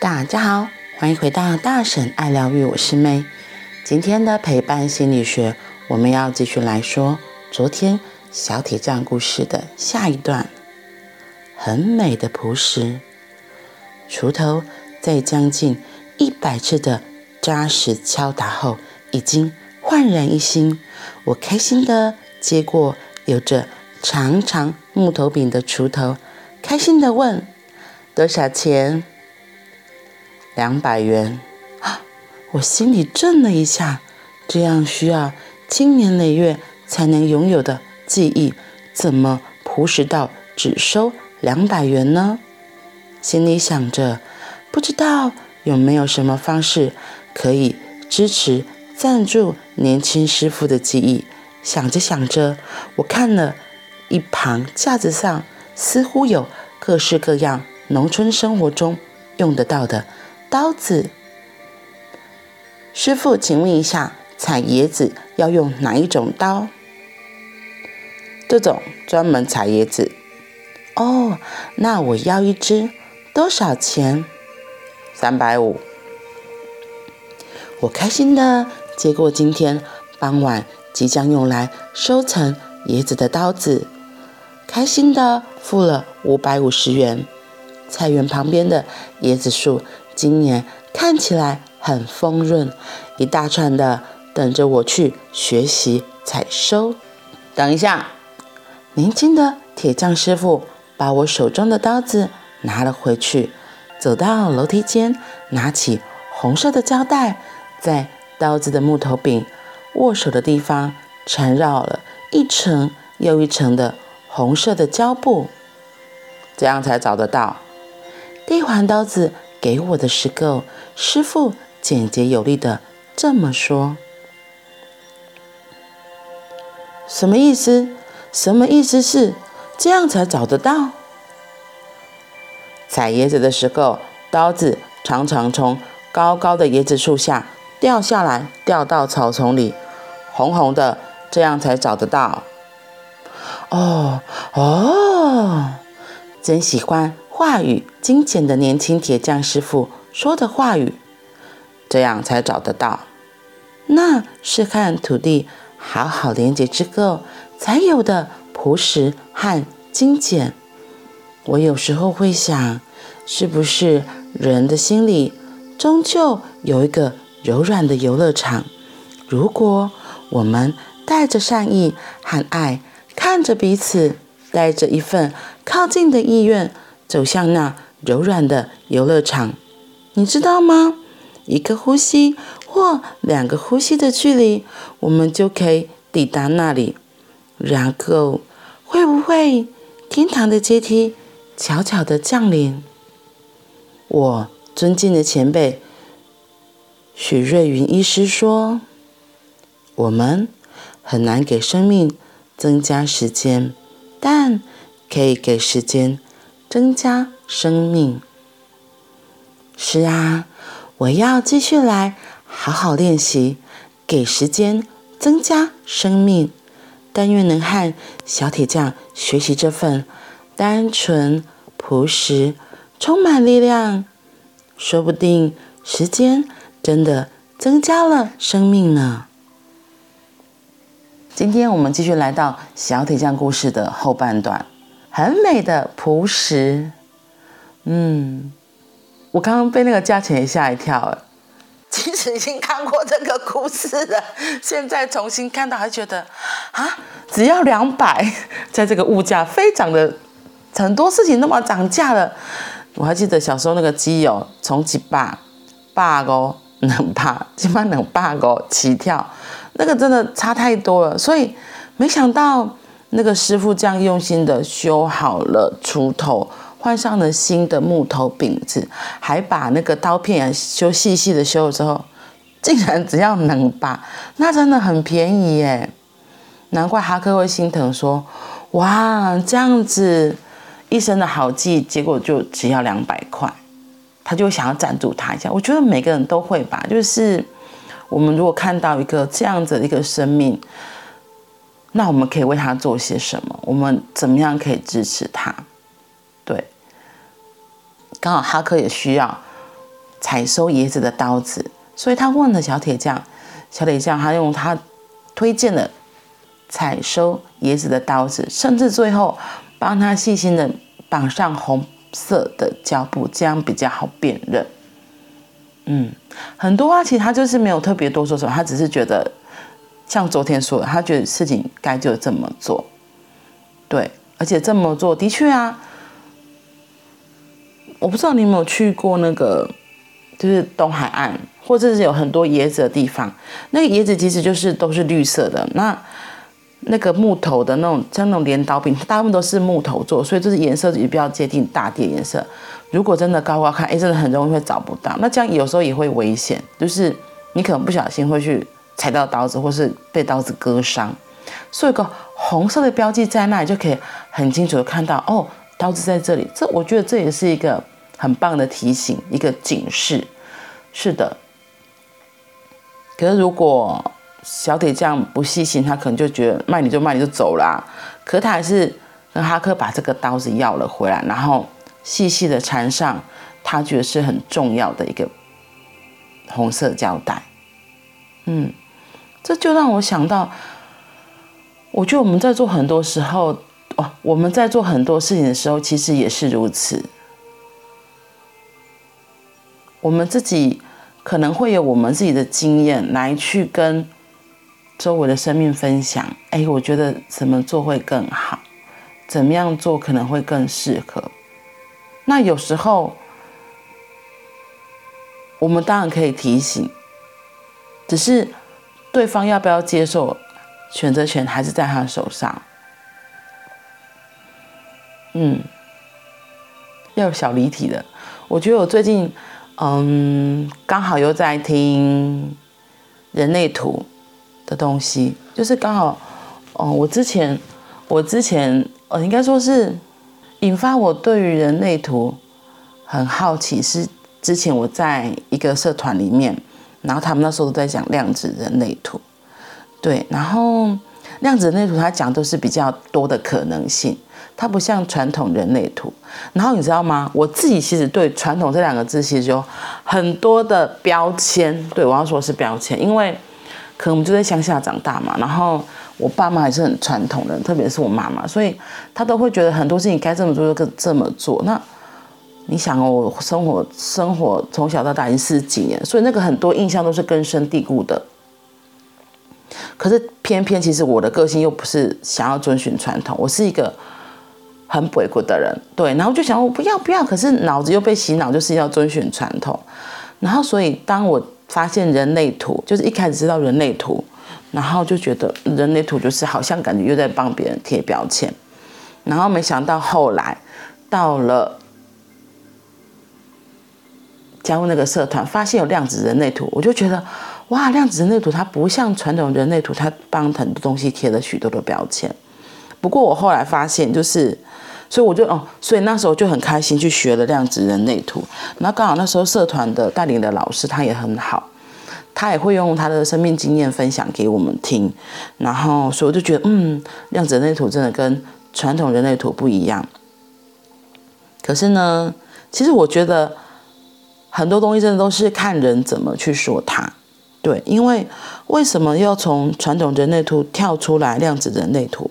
大家好，欢迎回到大婶爱疗愈，我是妹。今天的陪伴心理学，我们要继续来说昨天小铁匠故事的下一段。很美的朴实，锄头在将近一百次的扎实敲打后，已经焕然一新。我开心地接过有着长长木头柄的锄头，开心地问：“多少钱？”两百元啊！我心里震了一下，这样需要经年累月才能拥有的技艺，怎么朴实到只收两百元呢？心里想着，不知道有没有什么方式可以支持赞助年轻师傅的技艺。想着想着，我看了一旁架子上，似乎有各式各样农村生活中用得到的。刀子，师傅，请问一下，采椰子要用哪一种刀？这种专门采椰子。哦，那我要一支，多少钱？三百五。我开心的接过今天傍晚即将用来收成椰子的刀子，开心的付了五百五十元。菜园旁边的椰子树。今年看起来很丰润，一大串的等着我去学习采收。等一下，年轻的铁匠师傅把我手中的刀子拿了回去，走到楼梯间，拿起红色的胶带，在刀子的木头柄握手的地方缠绕了一层又一层的红色的胶布，这样才找得到。递还刀子。给我的时候，师傅简洁有力的这么说：“什么意思？什么意思是这样才找得到？采椰子的时候，刀子常常从高高的椰子树下掉下来，掉到草丛里，红红的，这样才找得到。”哦哦，真喜欢。话语精简的年轻铁匠师傅说的话语，这样才找得到。那是和土地好好连接之后才有的朴实和精简。我有时候会想，是不是人的心里终究有一个柔软的游乐场？如果我们带着善意和爱，看着彼此，带着一份靠近的意愿。走向那柔软的游乐场，你知道吗？一个呼吸或两个呼吸的距离，我们就可以抵达那里。然后，会不会天堂的阶梯悄悄地降临？我尊敬的前辈许瑞云医师说：“我们很难给生命增加时间，但可以给时间。”增加生命。是啊，我要继续来好好练习，给时间增加生命。但愿能和小铁匠学习这份单纯、朴实、充满力量。说不定时间真的增加了生命呢。今天我们继续来到小铁匠故事的后半段。很美的朴实，嗯，我刚刚被那个价钱也吓一跳了。其实已经看过这个故事了，现在重新看到还觉得啊，只要两百，在这个物价飞涨的，很多事情那么涨价了。我还记得小时候那个机油从几百、八个、两百，起码两百个起跳，那个真的差太多了。所以没想到。那个师傅这样用心的修好了锄头，换上了新的木头柄子，还把那个刀片修细细的修了之后，竟然只要两把，那真的很便宜耶！难怪哈克会心疼说：“哇，这样子一身的好技，结果就只要两百块。”他就想要赞助他一下。我觉得每个人都会吧，就是我们如果看到一个这样子的一个生命。那我们可以为他做些什么？我们怎么样可以支持他？对，刚好哈克也需要采收椰子的刀子，所以他问了小铁匠，小铁匠他用他推荐的采收椰子的刀子，甚至最后帮他细心的绑上红色的胶布，这样比较好辨认。嗯，很多啊，其实他就是没有特别多说什么，他只是觉得像昨天说的，他觉得事情该就这么做，对，而且这么做的确啊。我不知道你有没有去过那个，就是东海岸，或者是有很多椰子的地方。那个椰子其实就是都是绿色的。那那个木头的那种，像那种镰刀柄，大部分都是木头做，所以就是颜色也比较接近大地颜色。如果真的高高看，哎，真的很容易会找不到。那这样有时候也会危险，就是你可能不小心会去踩到刀子，或是被刀子割伤。所以有个红色的标记在那里，就可以很清楚的看到哦，刀子在这里。这我觉得这也是一个。很棒的提醒，一个警示，是的。可是如果小铁匠不细心，他可能就觉得卖你就卖你就走了。可他还是跟哈克把这个刀子要了回来，然后细细的缠上他觉得是很重要的一个红色胶带。嗯，这就让我想到，我觉得我们在做很多时候，哦，我们在做很多事情的时候，其实也是如此。我们自己可能会有我们自己的经验来去跟周围的生命分享。哎，我觉得怎么做会更好？怎么样做可能会更适合？那有时候我们当然可以提醒，只是对方要不要接受，选择权还是在他手上。嗯，要有小离题的。我觉得我最近。嗯，刚好又在听人类图的东西，就是刚好，哦，我之前，我之前，呃，应该说是引发我对于人类图很好奇，是之前我在一个社团里面，然后他们那时候都在讲量子人类图，对，然后量子人类图它讲都是比较多的可能性。它不像传统人类图，然后你知道吗？我自己其实对“传统”这两个字其实有很多的标签。对，我要说是标签，因为可能我们就在乡下长大嘛，然后我爸妈还是很传统的，特别是我妈妈，所以她都会觉得很多事情该这么做就这么做。那你想哦，我生活生活从小到大已经四十几年，所以那个很多印象都是根深蒂固的。可是偏偏其实我的个性又不是想要遵循传统，我是一个。很鬼谷的人，对，然后就想我不要不要，可是脑子又被洗脑，就是要遵循传统。然后，所以当我发现人类图，就是一开始知道人类图，然后就觉得人类图就是好像感觉又在帮别人贴标签。然后没想到后来到了加入那个社团，发现有量子人类图，我就觉得哇，量子人类图它不像传统人类图，它帮很多东西贴了许多的标签。不过我后来发现，就是。所以我就哦，所以那时候就很开心去学了量子人类图。然后刚好那时候社团的带领的老师他也很好，他也会用他的生命经验分享给我们听。然后所以我就觉得，嗯，量子人类图真的跟传统人类图不一样。可是呢，其实我觉得很多东西真的都是看人怎么去说它。对，因为为什么要从传统人类图跳出来量子人类图？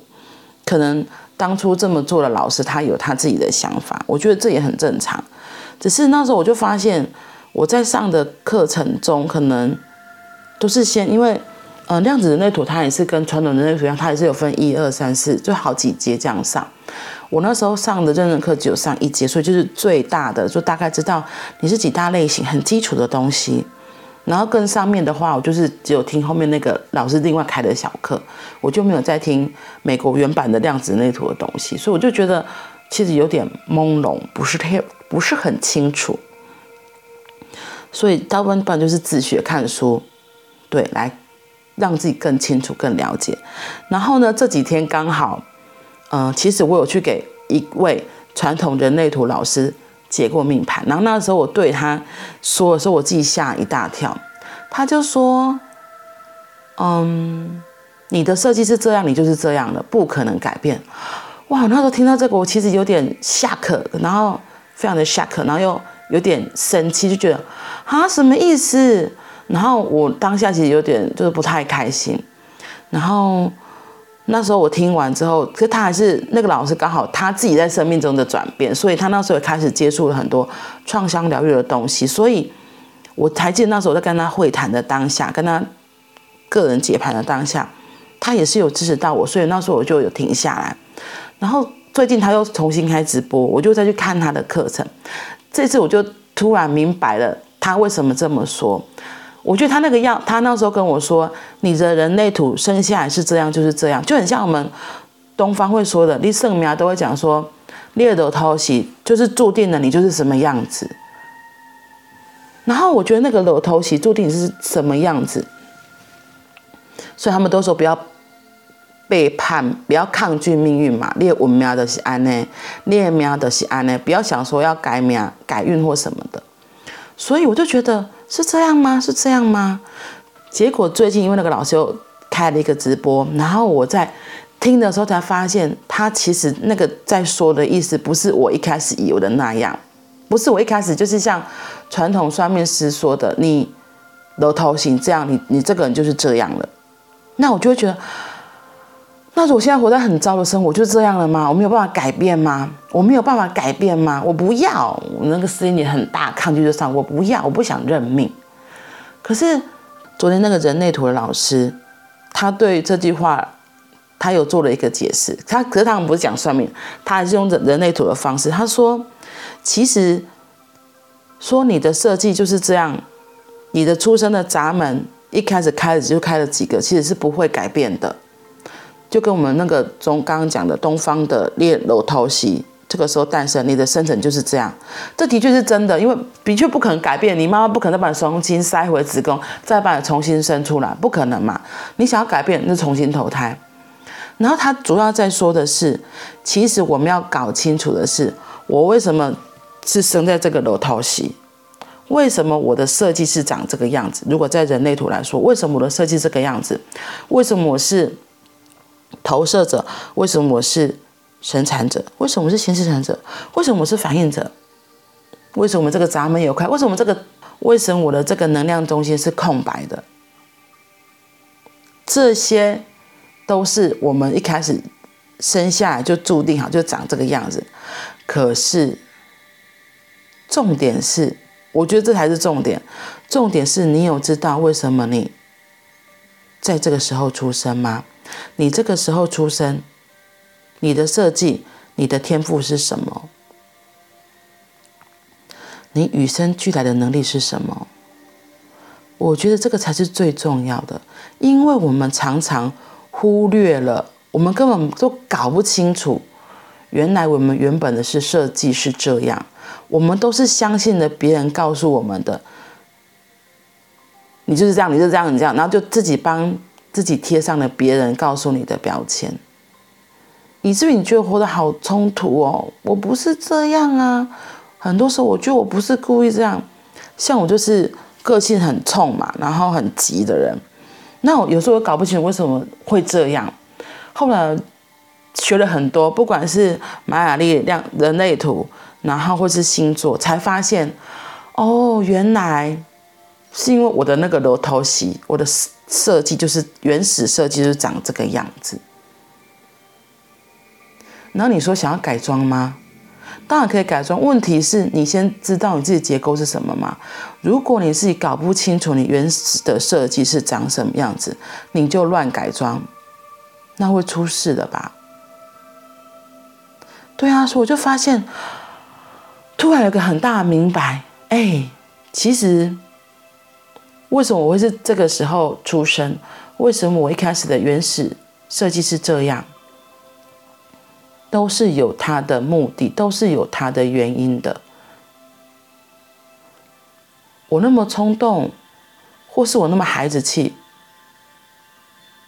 可能。当初这么做的老师，他有他自己的想法，我觉得这也很正常。只是那时候我就发现，我在上的课程中，可能都是先因为，呃，量子人类图它也是跟传统人类图一样，它也是有分一二三四，就好几节这样上。我那时候上的认证课只有上一节，所以就是最大的，就大概知道你是几大类型，很基础的东西。然后更上面的话，我就是只有听后面那个老师另外开的小课，我就没有再听美国原版的量子人类图的东西，所以我就觉得其实有点朦胧，不是太不是很清楚。所以大部分就是自学看书，对，来让自己更清楚、更了解。然后呢，这几天刚好，嗯、其实我有去给一位传统人类图老师。解过命盘，然后那时候我对他说的时候，我自己吓一大跳。他就说：“嗯，你的设计是这样，你就是这样的，不可能改变。”哇，那时候听到这个，我其实有点吓客，然后非常的吓客，然后又有点生气，就觉得啊什么意思？然后我当下其实有点就是不太开心。然后那时候我听完之后，可他还是那个老师刚好他自己在生命中的转变，所以他那时候也开始接触了很多创伤疗愈的东西。所以我还记得那时候我在跟他会谈的当下，跟他个人解盘的当下，他也是有支持到我，所以那时候我就有停下来。然后最近他又重新开直播，我就再去看他的课程。这次我就突然明白了他为什么这么说。我觉得他那个样，他那时候跟我说：“你的人类图生下来是这样，就是这样，就很像我们东方会说的，你圣苗都会讲说，猎头偷袭就是注定了你就是什么样子。”然后我觉得那个楼头喜注定是什么样子，所以他们都说不要。背叛，不要抗拒命运嘛。列文庙的是安呢，列庙的是安呢，不要想说要改命、改运或什么的。所以我就觉得是这样吗？是这样吗？结果最近因为那个老师又开了一个直播，然后我在听的时候才发现，他其实那个在说的意思不是我一开始以为的那样，不是我一开始就是像传统算命师说的，你楼头型这样，你你这个人就是这样了。那我就会觉得。那我现在活在很糟的生活，就这样了吗？我没有办法改变吗？我没有办法改变吗？我不要，我那个声音也很大，抗拒就上，我不要，我不想认命。可是昨天那个人类图的老师，他对这句话，他有做了一个解释。他可是他们不是讲算命，他还是用人人类图的方式。他说，其实说你的设计就是这样，你的出生的闸门一开始开了就开了几个，其实是不会改变的。就跟我们那个中刚刚讲的东方的猎楼头喜，这个时候诞生，你的生辰就是这样，这的确是真的，因为的确不可能改变，你妈妈不可能把你重新塞回子宫，再把你重新生出来，不可能嘛。你想要改变，那重新投胎。然后他主要在说的是，其实我们要搞清楚的是，我为什么是生在这个楼头席，为什么我的设计是长这个样子？如果在人类图来说，为什么我的设计这个样子？为什么我是？投射者，为什么我是生产者？为什么我是先生产者？为什么我是反应者？为什么这个闸门有开？为什么这个？为什么我的这个能量中心是空白的？这些都是我们一开始生下来就注定好，就长这个样子。可是重点是，我觉得这才是重点。重点是你有知道为什么你在这个时候出生吗？你这个时候出生，你的设计，你的天赋是什么？你与生俱来的能力是什么？我觉得这个才是最重要的，因为我们常常忽略了，我们根本都搞不清楚，原来我们原本的是设计是这样，我们都是相信了别人告诉我们的，你就是这样，你就是这样，你这样，然后就自己帮。自己贴上了别人告诉你的标签，以至于你觉得活得好冲突哦。我不是这样啊，很多时候我觉得我不是故意这样。像我就是个性很冲嘛，然后很急的人。那我有时候我搞不清楚为什么会这样。后来学了很多，不管是玛雅历量人类图，然后或是星座，才发现哦，原来是因为我的那个楼头席，我的。设计就是原始设计，就是长这个样子。然后你说想要改装吗？当然可以改装。问题是你先知道你自己结构是什么吗？如果你自己搞不清楚你原始的设计是长什么样子，你就乱改装，那会出事的吧？对啊，所以我就发现，突然有个很大的明白，哎，其实。为什么我会是这个时候出生？为什么我一开始的原始设计是这样？都是有它的目的，都是有它的原因的。我那么冲动，或是我那么孩子气，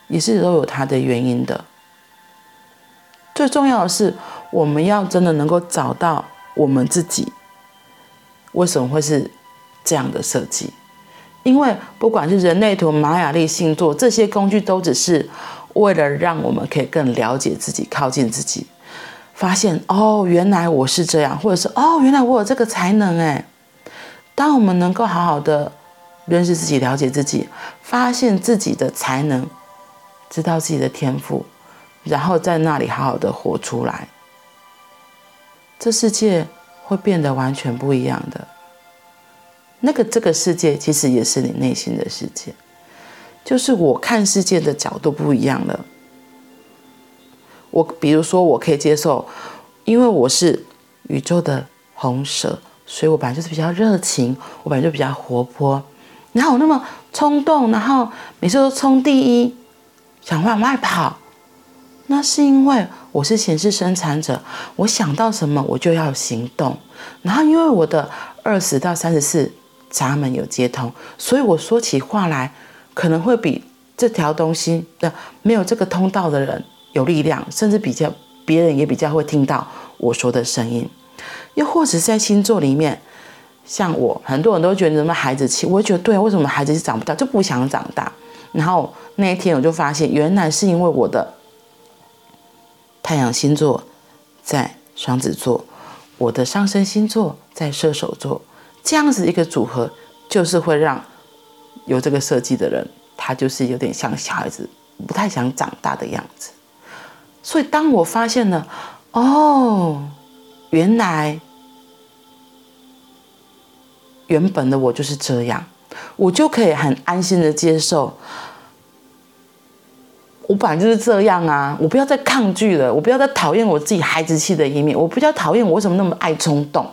也是都有它的原因的。最重要的是，我们要真的能够找到我们自己，为什么会是这样的设计？因为不管是人类图、玛雅历、星座这些工具，都只是为了让我们可以更了解自己、靠近自己，发现哦，原来我是这样，或者是哦，原来我有这个才能哎。当我们能够好好的认识自己、了解自己，发现自己的才能，知道自己的天赋，然后在那里好好的活出来，这世界会变得完全不一样的。那个这个世界其实也是你内心的世界，就是我看世界的角度不一样了。我比如说，我可以接受，因为我是宇宙的红蛇，所以我本来就是比较热情，我本来就比较活泼，然后我那么冲动，然后每次都冲第一，想往外跑，那是因为我是显示生产者，我想到什么我就要行动，然后因为我的二十到三十四。闸门有接通，所以我说起话来可能会比这条东西的没有这个通道的人有力量，甚至比较别人也比较会听到我说的声音。又或者是在星座里面，像我，很多人都觉得什么孩子气，我觉得对，为什么孩子是长不大就不想长大？然后那一天我就发现，原来是因为我的太阳星座在双子座，我的上升星座在射手座。这样子一个组合，就是会让有这个设计的人，他就是有点像小孩子，不太想长大的样子。所以当我发现了，哦，原来原本的我就是这样，我就可以很安心的接受。我本来就是这样啊，我不要再抗拒了，我不要再讨厌我自己孩子气的一面，我不要讨厌我为什么那么爱冲动。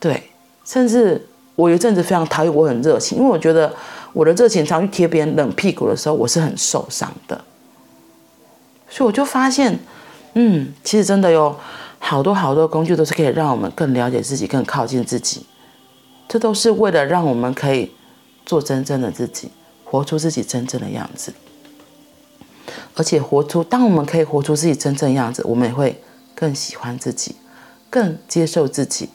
对，甚至我有一阵子非常讨厌我很热情，因为我觉得我的热情常去贴别人冷屁股的时候，我是很受伤的。所以我就发现，嗯，其实真的有好多好多工具都是可以让我们更了解自己、更靠近自己。这都是为了让我们可以做真正的自己，活出自己真正的样子。而且活出，当我们可以活出自己真正的样子，我们也会更喜欢自己，更接受自己。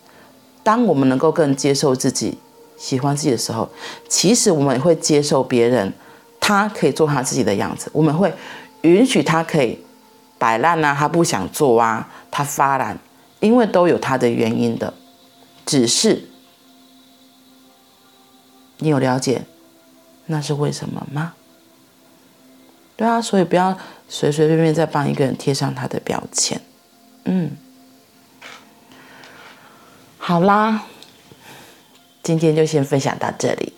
当我们能够更接受自己、喜欢自己的时候，其实我们也会接受别人，他可以做他自己的样子。我们会允许他可以摆烂啊，他不想做啊，他发懒，因为都有他的原因的。只是你有了解那是为什么吗？对啊，所以不要随随便便再帮一个人贴上他的标签。嗯。好啦，今天就先分享到这里。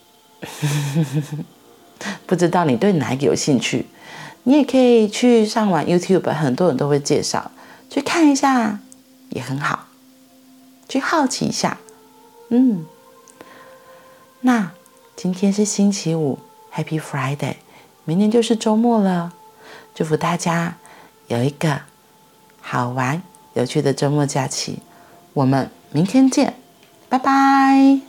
不知道你对哪一个有兴趣，你也可以去上网 YouTube，很多人都会介绍，去看一下也很好，去好奇一下。嗯，那今天是星期五，Happy Friday，明天就是周末了，祝福大家有一个好玩有趣的周末假期。我们。明天见拜拜。